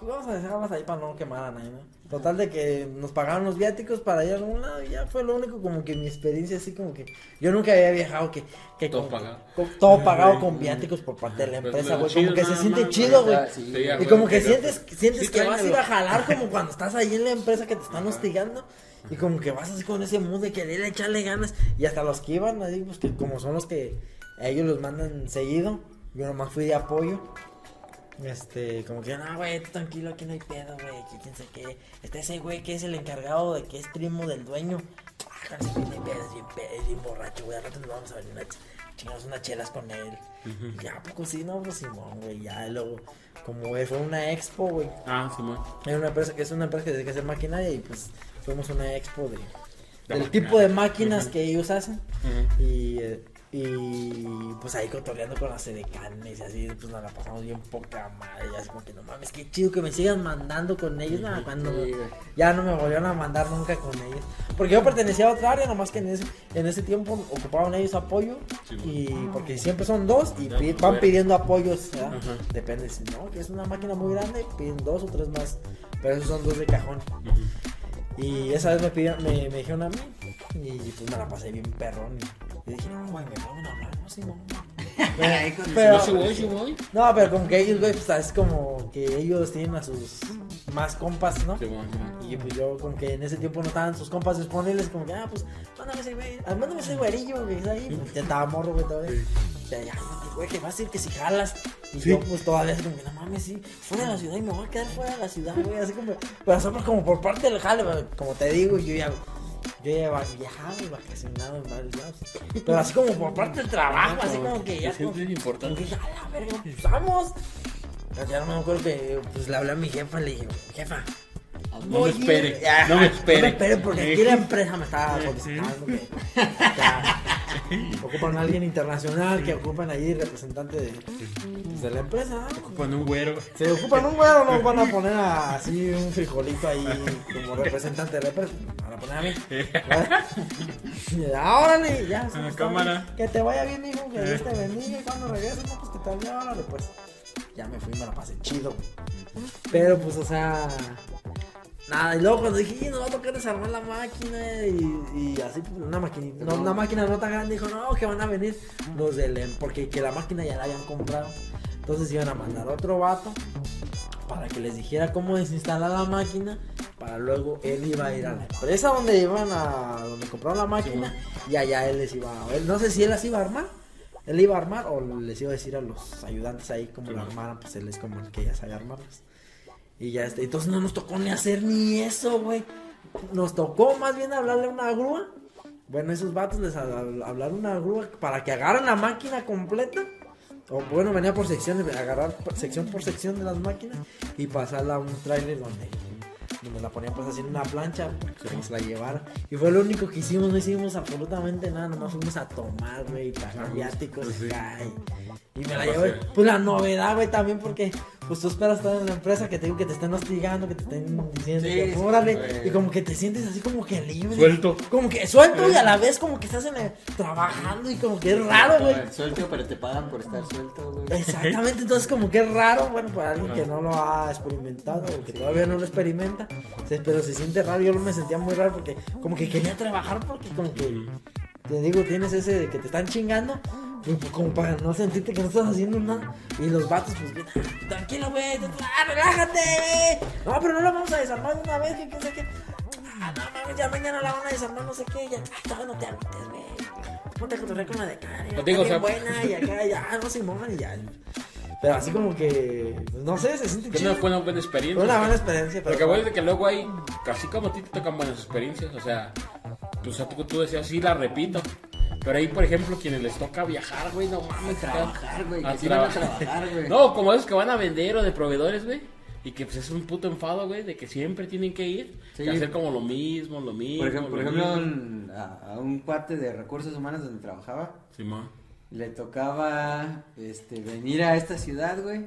pues vamos a dejarlas ahí para no quemar a nadie, ¿no? Total de que nos pagaron los viáticos para ir a algún lado y ya fue lo único como que mi experiencia así como que yo nunca había viajado que, que Todo pagado. con- todo pagado con viáticos por parte de la Pues, empresa, güey, como que se siente más, chido, güey. Sí, Y güey, como que sientes, sientes Sí, que vas a ir a jalar como cuando estás ahí en la empresa que te están hostigando. Y como que vas así con ese mood de querer echarle ganas. Y hasta los que iban, ahí, pues que como son los que a ellos los mandan seguido. Yo nomás fui de apoyo. Este, como que, no, güey, tranquilo, aquí no hay pedo, güey, que quién sabe qué. Está ese güey que es el encargado de que es primo del dueño. Ah, no sé, bien pedo, es bien pedo, es bien borracho, güey. Al rato nos vamos a ver una ch- chingamos unas chelas con él. Ya, ¿a poco sí, no, pues Simón, güey, ya, luego, como güey, fue una expo, güey. Ah, Simón. Hay una empresa que es una empresa que se dedica a hacer maquinaria y pues fuimos una expo de, del tipo de máquinas que ellos hacen. Ujú. Y, eh, y pues ahí cotorreando con las edecanes y así, pues nos la pasamos bien poca madre. Y así como que no mames, qué chido que me sigan mandando con ellos. Nada, cuando ya no me volvieron a mandar nunca con ellos. Porque yo pertenecía a otra área, nomás que en ese, en ese tiempo ocupaban ellos apoyo. Sí, y porque siempre son dos y van pidiendo apoyos. Depende si no, que es una máquina muy grande, piden dos o tres más. Pero esos son dos de cajón. Y esa vez me, pidieron, me, me dijeron a mí. Y pues me la pasé bien perrón. Y dije, no, güey, me a hablar, no con- Pero- sí sí. No, pero como que ellos, güey, pues es como que ellos tienen a sus más compas, ¿no? Simón, Simón. Y pues yo como que en ese tiempo no estaban sus compas disponibles, como que, ah, pues, mándame ese güey, ah, mándame ese güerillo, güey, que está ahí. Pues, ya estaba morro, güey, todavía. Ya, ya, ándale, güey, que vas a ir que si jalas. Y yo pues todavía así como que, no mames, sí, fuera de la ciudad y me voy a quedar fuera de la ciudad, güey, así como, pero somos como por parte del jale, güey, como te digo, yo ya... Yo ya iba viajado y vacacionado en varios lados. Pero así como por parte del trabajo, así como que ya. Sientes como- importante. ya, la verga, pues vamos. Ya no me acuerdo que pues le hablé a mi jefa, le dije, jefa. No voy me a ir". espere, no me espere. No me espere porque aquí la empresa me solicitando que, que ocupan a alguien internacional, que ocupan ahí representante de, pues, de la empresa. Con un güero. Se ocupan un güero, no van a poner a- así un frijolito ahí como representante de la empresa. Van a poner a mí. Ya, órale, ya. En la cámara. bien. Que te vaya bien, hijo, que Dios te bendiga. Y cuando regreses, no, pues que te vaya, órale, pues. Ya me fui, me la pasé chido. Pero pues, o sea. Nada, y luego cuando dije, "Y, nos va a tocar desarmar la máquina y, y así, pues, una máquina, no, una máquina no tan grande, dijo, no, que van a venir los del, em- porque que la máquina ya la habían comprado. Entonces iban a mandar otro vato para que les dijera cómo desinstalar la máquina, para luego él iba a ir a la empresa donde iban a, donde compraron la máquina, y allá él les iba a, él, no sé si él las iba a armar, él iba a armar o les iba a decir a los ayudantes ahí cómo la armaran, pues él es como el que ya sabe armarlas. Y ya este, entonces no nos tocó ni hacer ni eso, güey. Nos tocó más bien hablarle a una grúa. Bueno, esos vatos les habl- hablaron una grúa para que agarren la máquina completa. O bueno, venía por secciones, agarrar sección por sección de las máquinas y pasarla a un trailer donde, donde la ponían pues así en una plancha para que se la llevara. Y fue lo único que hicimos, no hicimos absolutamente nada, nomás fuimos a tomar, güey, pagar viáticos Pues sí. Y, me la Pues sí. Pues la novedad, güey, también porque pues tú esperas estar en la empresa que te digo que te estén hostigando, que te estén diciendo, Sí, que, sí, órale, y como que te sientes así como que libre. Suelto. Como que suelto y a la vez como que estás en el- trabajando y como que es raro, güey. Suelto, pero te pagan por estar suelto, güey. Exactamente, entonces como que es raro, bueno, para alguien que no lo ha experimentado o que todavía no lo experimenta, se- pero se siente raro, yo me sentía muy raro porque como que quería trabajar porque como que, te digo, tienes ese de que te están chingando, y pues como para no sentirte que no estás haciendo nada, y los vatos pues bien, "Ah, tranquilo, güey, ah, relájate, no, pero no la vamos a desarmar de una vez, que qué sé qué, ah, no mames, ya mañana la van a desarmar, no sé qué, ya, ay, todavía no te agüites, güey, ponte a cotorrear con la de cara, Te digo, está o sea- bien buena, y acá, ya, no se mojan y ya, pero así como que, pues, no sé, se siente Que chido. no fue una buena experiencia. Fue una buena experiencia, pero. Porque güey, de que luego hay, casi como a ti te tocan buenas experiencias, o sea, sea, tú, tú decías, sí, la repito. Pero ahí, por ejemplo, quienes les toca viajar, güey, no mames, Trabajar, güey. A Que sí van a trabajar. güey. No, como esos que van a vender o de proveedores, güey. Y que pues es un puto enfado, güey, de que siempre tienen que ir Sí. y hacer como lo mismo, lo mismo. Por ejemplo, por lo ejemplo un- a, a un cuate de recursos humanos donde trabajaba, Simón. le tocaba este venir a esta ciudad, güey.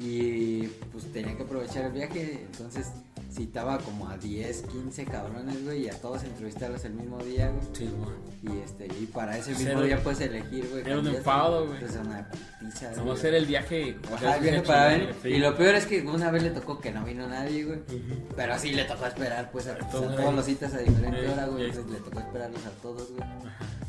Y pues tenía que aprovechar el viaje, entonces citaba como a 10, 15 cabrones, güey, y a todos entrevistarlos el mismo día, güey. Sí, güey. Y este, y para ese mismo día puedes elegir, güey. era un enfado, güey. Entonces una pizza. Vamos a hacer el viaje. o sea, Ajá, sí viene está para ver. sí. Y lo peor es que una vez le tocó que no vino nadie, güey. Pero así le tocó esperar, pues, a, a todos los citas a diferente Eh, hora, güey. eh. Entonces le tocó esperarlos a todos, güey.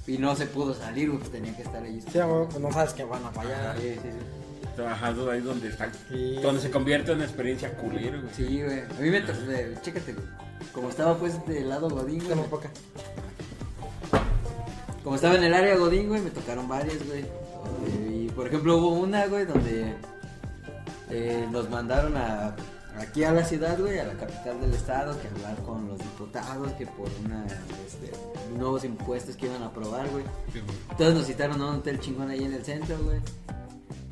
Y no se pudo salir, güey, pues tenía que estar ahí. Sí, güey, pues no sabes que van a fallar. Sí, sí, sí. Trabajando ahí donde está. Sí. Donde se convierte en experiencia culero, güey. Sí, güey. A mí me tocó, eh, chécate, güey. Como estaba, pues, del lado Godín, güey. Como estaba en el área Godín, güey, me tocaron varias, güey. Y por ejemplo hubo una, güey, donde eh, nos mandaron a aquí a la ciudad, güey, a la capital del estado, que hablar con los diputados, que por una, este, nuevos impuestos que iban a aprobar, güey. Sí, güey. Entonces nos citaron a un hotel chingón ahí en el centro, güey.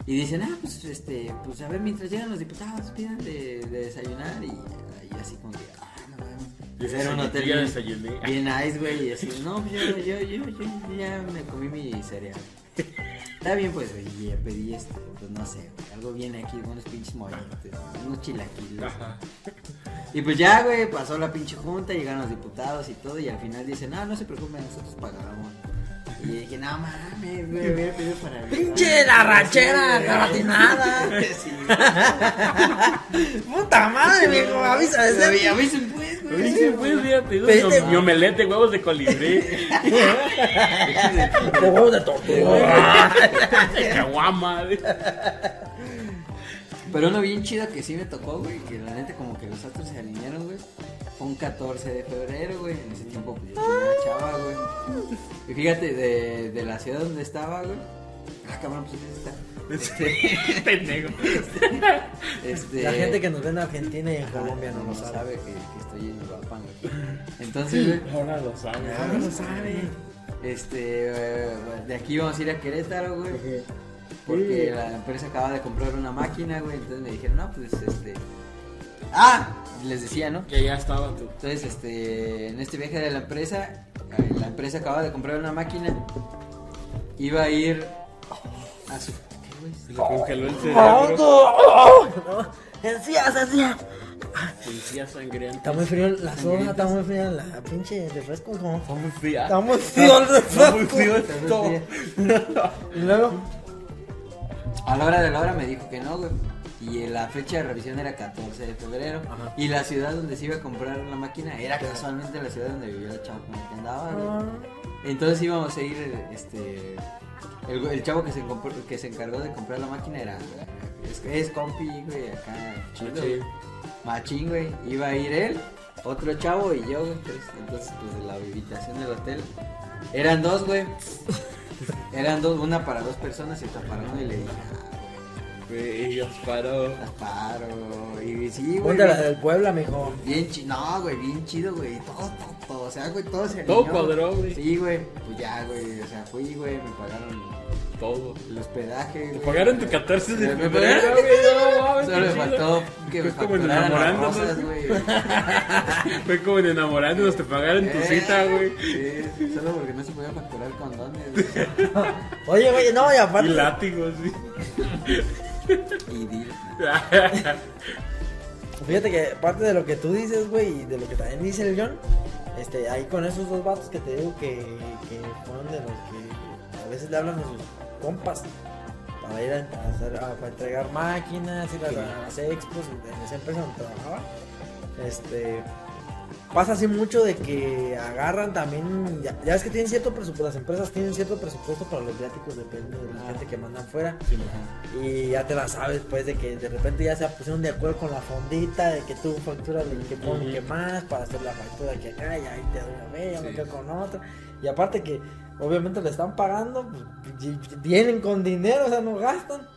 Y dicen, ah, pues, este, pues a ver, mientras llegan los diputados, pidan de, de desayunar y, y así como que, ah, no mames. Era un hotel bien-. Bien nice, güey, y así, no, pues yo, yo, yo, yo, yo ya me comí mi cereal. Está bien, pues, güey, y ya pedí este, pues no sé, güey, algo bien aquí, unos pinches molletes, unos chilaquiles. Ajá. Y pues ya, güey, pasó la pinche junta, llegaron los diputados y todo, y al final dicen, no, no se preocupen, nosotros pagamos. Y dije, no mames, güey, hubiera pedido para mí. ¡Pinche la ranchera güey. ¡Puta madre, viejo! Avisa de A mí- ser. a mí se puede, güey. Sí, pues, hubiera pedido Pediste- mi, de huevos de colibrí. Huevos de tortuga. caguama. Pero uno bien chido que sí me tocó, güey, que la neta como que los astros se alinearon, güey. Fue un 14 de febrero, güey. En ese tiempo pues yo tenía una chava, güey. Y fíjate, de, de la ciudad donde estaba, güey. Ah, cabrón, pues ¿dónde está? Este, Pendejo. este, La gente que nos ve en Argentina y en ajá, Colombia no lo sabe sabe. que, que estoy en Uruapan, güey. Entonces, güey, Ahora lo sabe. No lo sabe. este, eh, de aquí vamos a ir a Querétaro, güey. Porque la empresa acaba de comprar una máquina, güey. Entonces me dijeron, no, pues este. Ah, les decía, ¿no? Que ya estaba tú. Entonces, este, en este viaje de la empresa, la empresa acaba de comprar una máquina. Iba a ir a su. ¿Qué, güey? Se le congeló el cerebro. Encías, encías. Policía sangrienta. Está muy frío la soda, está muy fría la pinche refresco. ¿cómo? Está muy fría. Está muy frío el Está muy refresco. frío esto. Y luego, A la hora de la hora me dijo que no, güey. Y la fecha de revisión era 14 de febrero. Ajá. Y la ciudad donde se iba a comprar la máquina era casualmente la ciudad donde vivía el chavo con el que andaba, güey. Entonces íbamos a ir, este... El, el chavo que se, compró- que se encargó de comprar la máquina era... Es, es compi, güey, acá, chido, Machín. güey. Machín, güey. Iba a ir él, otro chavo y yo, güey. Entonces, entonces, pues, de la habitación del hotel. Eran dos, güey. Eran dos, una para dos personas y otra para uno. Y le dije, ah, Güey, Dios paró. güey, las paro. Y sí, güey. ponte la del Puebla, mijo. Bien chido, no, güey, bien chido, güey. Todo, todo, todo. O sea, güey, todo se Todo cuadró, güey. Sí, güey. Pues ya, güey. O sea, fui, güey. Me pagaron Todo. el hospedaje. Te güey. pagaron tu 14 de Me febrero, pagaron- güey. No, mames, Solo me faltó que me Fue como en enamorándonos. rosas, güey. Fue como en enamorándonos, te pagaron tu cita, güey. Sí, solo porque no se podía facturar condones. Oye, güey, no, y Y aparte. látigos, sí. Y di- Fíjate que parte de lo que tú dices, güey, y de lo que también dice el John, este, ahí con esos dos vatos que te digo que, que fueron de los que a veces le hablan a sus compas para ir a, a hacer, a- para entregar máquinas, ir a las expos en esa empresa donde trabajaba. Este, pasa así mucho de que agarran también, ya, ya ves que tienen cierto presupuesto, las empresas tienen cierto presupuesto para los viáticos, depende de la Ah. gente que mandan fuera. Sí, Y ya te la sabes, pues, de que de repente ya se pusieron de acuerdo con la fondita, de que tú facturas el que pone Ujú. que más, para hacer la factura que acá, y ahí te doy una vez, me quedo con otra. Y aparte que, obviamente le están pagando, pues, vienen con dinero, o sea, no gastan.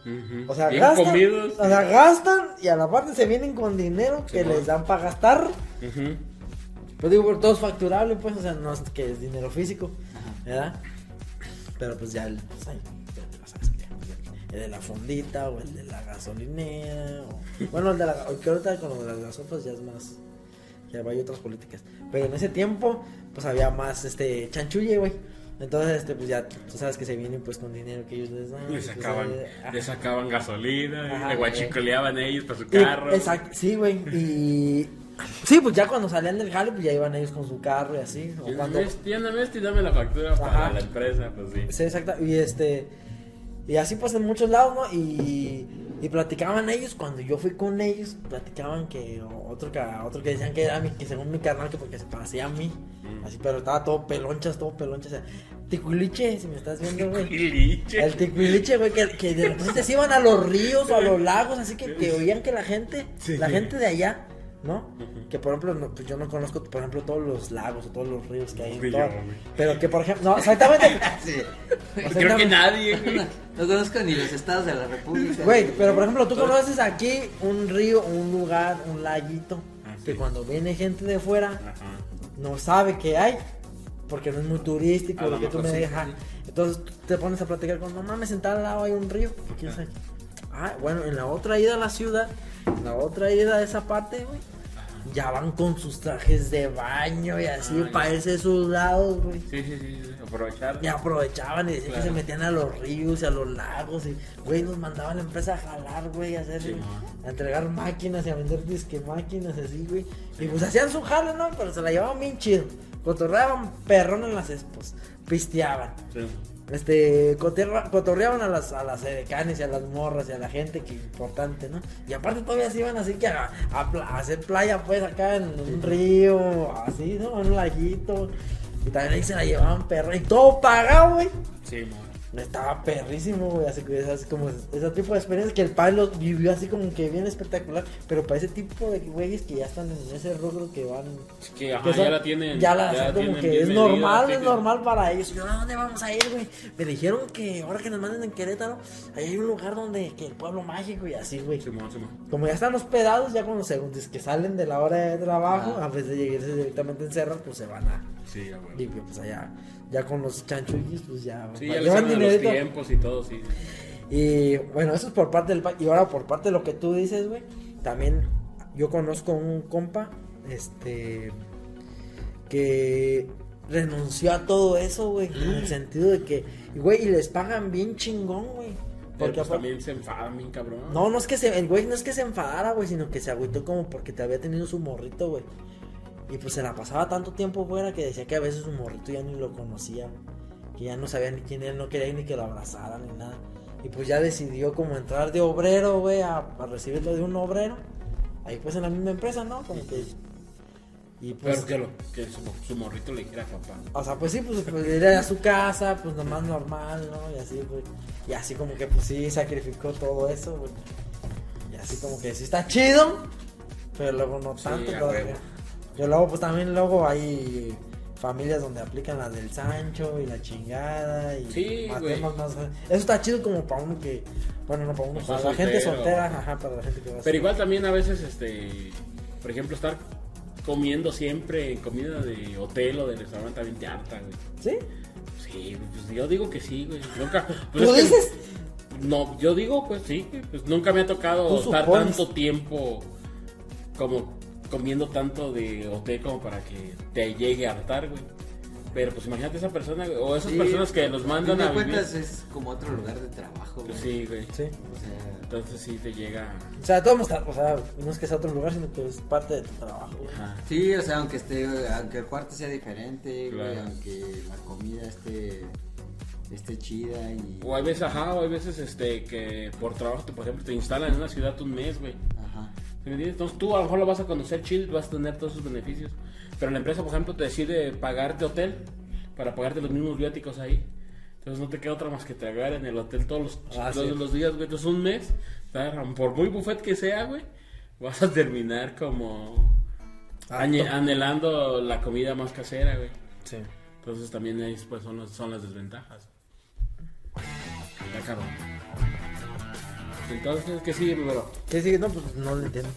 O sea, Bien gastan, comidos. o sea, gastan, y a la parte se vienen con dinero que les dan para gastar. Ujú. Pues digo, por todo es facturable, pues, o sea, no es que es dinero físico, Ajá. ¿verdad? Pero pues ya, el, pues ahí, ya te la sabes que el de la fondita o el de la gasolinera, o, bueno, el de la, que ahorita con lo de las gasopas ya es más, ya hay otras políticas, pero en ese tiempo, pues había más, este, chanchulle, güey, entonces, este, pues ya, tú sabes que se vienen pues con dinero que ellos les dan. Le pues, sacaban, eh, le sacaban gasolina, Ajá, le guachicoleaban ellos para su carro. Exacto, sí, güey. Y Sí, pues ya cuando salían del jale, pues ya iban ellos con su carro y así. O cuando... Tiéndame esto y dame la factura Ajá. para la empresa, pues sí. Sí, exacto. Y este. Y así pues en muchos lados, ¿no? Y, y platicaban ellos, cuando yo fui con ellos, platicaban que otro que, otro que decían que era mi, que según mi carnal, que porque se parecía a mí. Mm. Así, pero estaba todo pelonchas, todo pelonchas. O sea, ticuiliche, si me estás viendo, güey. Liche. El ticuiliche, güey, que, que de repente se iban a los ríos o a los lagos, así que, que oían que la gente, la gente de allá, ¿no? Que por ejemplo, no, pues yo no conozco, por ejemplo, todos los lagos o todos los ríos que hay en todo. Pero que por ejemplo, no, exactamente. Sí. O sea, Creo que nadie, güey. No, no conozco ni los estados de la República. Güey, pero por ejemplo, tú conoces aquí un río, un lugar, un laguito, Ah, que cuando viene gente de fuera Ajá. no sabe que hay, porque no es muy turístico, lo lo que tú me dejas. sí. Entonces tú te pones a platicar con, no mames, en tal lado hay un río. ¿Qué aquí? Ah, bueno, en la otra ida a la ciudad, en la otra ida a esa parte, güey, ya van con sus trajes de baño y así, Ah, ya. para irse a esos lados, güey. Sí, sí, sí, sí, aprovechar. Y aprovechaban y decían que se metían a los ríos y a los lagos y, güey, nos mandaban a la empresa a jalar, güey, a hacer, Sí, a entregar máquinas y a vender disque máquinas así, güey. Y pues hacían su jale, ¿no? Pero se la llevaban bien chido. Cotorreaban perrón en las expos, pisteaban. Sí. Este, coterra- cotorreaban a las, a las edecanes y a las morras y a la gente que importante, ¿no? Y aparte todavía se iban así que a, a pla- a hacer playa pues acá en un río, así, ¿no? En un laguito. Y también ahí se la llevaban perro y todo pagado, güey. Sí, mo. Estaba perrísimo, güey, así que esas como ese tipo de experiencias que el padre lo vivió así como que bien espectacular, pero para ese tipo de güeyes que ya están en ese rubro que van Es que, ajá, que son- ya la tienen. ya la hacen como tienen que es normal, es normal para ellos. Yo, ¿a dónde vamos a ir, güey? Me dijeron que ahora que nos manden en Querétaro, ahí hay un lugar donde, que el pueblo mágico y así, güey. Como ya están hospedados, ya cuando se, que salen de la hora de trabajo, Ah. a vez de llegarse directamente en cerro, pues se van a, Sí, ya, güey. y pues allá, ya con los chanchullos, pues ya, Sí, ya le llevan los tiempos y todo, sí. Y bueno, eso es por parte del Y ahora por parte de lo que tú dices, güey. También yo conozco un compa, este, que renunció a todo eso, güey. En el sentido de que, güey, y les pagan bien chingón, güey. Porque pues también se enfadan bien cabrón. No, no es que se, el güey no es que se enfadara, güey, sino que se agüitó como porque te había tenido su morrito, güey. Y pues se la pasaba tanto tiempo fuera que decía que a veces su morrito ya ni lo conocía. Que ya no sabía ni quién era, no quería ni que lo abrazaran ni nada. Y pues ya decidió como entrar de obrero, güey, a, a recibirlo de un obrero. Ahí pues en la misma empresa, ¿no? Como que... Y pues... Pero que, lo, que su, su morrito le dijera papá. O sea, pues sí, pues, pues ir a su casa, pues nomás normal, ¿no? Y así, güey. Y así como que, pues sí, sacrificó todo eso, güey. Y así como que sí está chido, pero luego no tanto. todavía. huevo. Pero luego, pues también luego hay familias donde aplican la del Sancho y la chingada y Sí, más temas más. Eso está chido como para uno que, bueno, no para uno, O para la gente soltera, ajá, para la gente que va a Pero igual también a veces, este, por ejemplo, estar comiendo siempre comida de hotel o de restaurante también te harta, güey. ¿Sí? Sí, pues yo digo que sí, güey. Nunca. pues ¿Tú es que- dices? No, yo digo, pues sí, pues nunca me ha tocado estar tanto tiempo como comiendo tanto de hotel como para que te llegue a hartar, güey. Pero pues imagínate esa persona, güey, o esas Sí, personas que nos mandan a vivir. cuentas es como otro lugar de trabajo, güey. Pues sí, güey. Sí. O sea, Entonces sí te llega. O sea, todo está, o sea, no es que sea otro lugar, sino que es parte de tu trabajo, güey. Ajá. sí, o sea, aunque esté, aunque el cuarto sea diferente, güey, Claro. aunque la comida esté, esté chida y, O hay veces, ajá, o hay veces este que por trabajo, te, por ejemplo, te instalan en una ciudad un mes, güey. Ajá, ¿Sí me entiendes? Entonces tú a lo mejor lo vas a conocer chill, vas a tener todos sus beneficios. Pero la empresa, por ejemplo, te decide pagarte hotel para pagarte los mismos viáticos ahí. Entonces no te queda otra más que tragar en el hotel todos los, Ah, todos sí. los días, güey. Entonces un mes, por muy buffet que sea, güey, vas a terminar como añe- anhelando la comida más casera, güey. Sí. Entonces también ahí pues, son, las- son las desventajas. Está cabrón. Entonces, ¿qué sigue, bro? ¿Qué sigue? No, pues no lo entiendo.